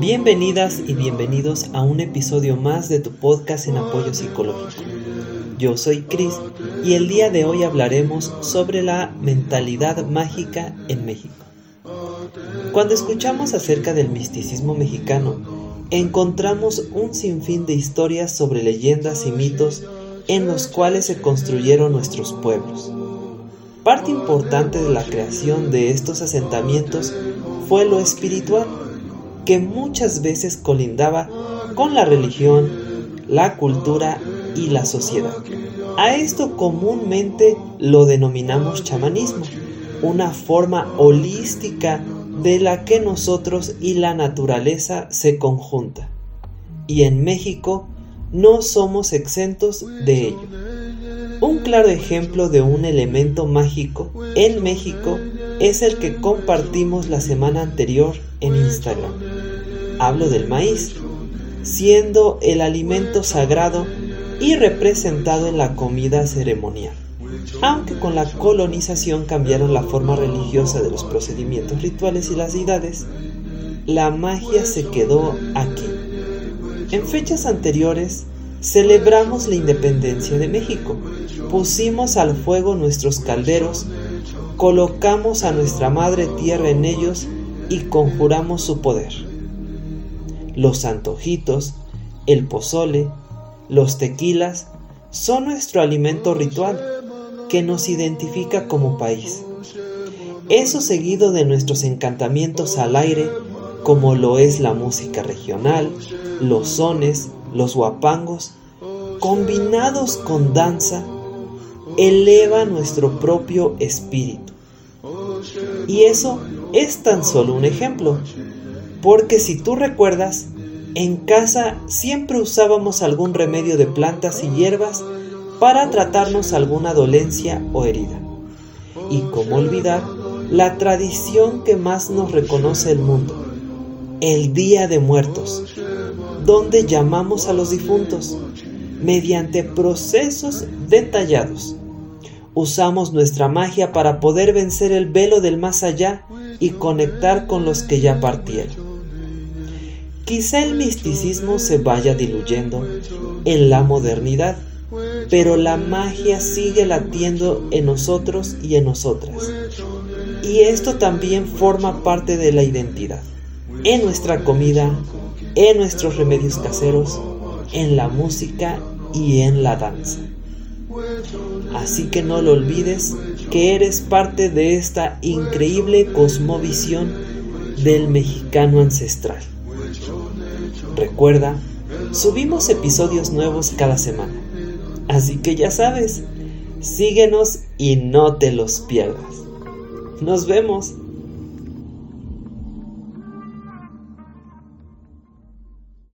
Bienvenidas y bienvenidos a un episodio más de tu podcast en apoyo psicológico. Yo soy Chris y el día de hoy hablaremos sobre la mentalidad mágica en México. Cuando escuchamos acerca del misticismo mexicano, encontramos un sinfín de historias sobre leyendas y mitos en los cuales se construyeron nuestros pueblos. Parte importante de la creación de estos asentamientos fue lo espiritual, que muchas veces colindaba con la religión, la cultura y la sociedad. A esto comúnmente lo denominamos chamanismo, una forma holística de la que nosotros y la naturaleza se conjunta. Y en México no somos exentos de ello. Un claro ejemplo de un elemento mágico en México es el que compartimos la semana anterior en Instagram. Hablo del maíz, siendo el alimento sagrado y representado en la comida ceremonial. Aunque con la colonización cambiaron la forma religiosa de los procedimientos rituales y las deidades, la magia se quedó aquí. En fechas anteriores celebramos la independencia de México, pusimos al fuego nuestros calderos, colocamos a nuestra madre tierra en ellos y conjuramos su poder. Los antojitos, el pozole, los tequilas son nuestro alimento ritual que nos identifica como país. Eso seguido de nuestros encantamientos al aire, como lo es la música regional, los sones, los guapangos, combinados con danza, eleva nuestro propio espíritu. Y eso es tan solo un ejemplo, porque si tú recuerdas, en casa siempre usábamos algún remedio de plantas y hierbas para tratarnos alguna dolencia o herida. Y cómo olvidar la tradición que más nos reconoce el mundo, el Día de Muertos, donde llamamos a los difuntos mediante procesos detallados. Usamos nuestra magia para poder vencer el velo del más allá y conectar con los que ya partieron. Quizá el misticismo se vaya diluyendo en la modernidad, pero la magia sigue latiendo en nosotros y en nosotras. Y esto también forma parte de la identidad, en nuestra comida, en nuestros remedios caseros, en la música y en la danza. Así que no lo olvides que eres parte de esta increíble cosmovisión del mexicano ancestral. Recuerda, subimos episodios nuevos cada semana. Así que ya sabes, síguenos y no te los pierdas. Nos vemos.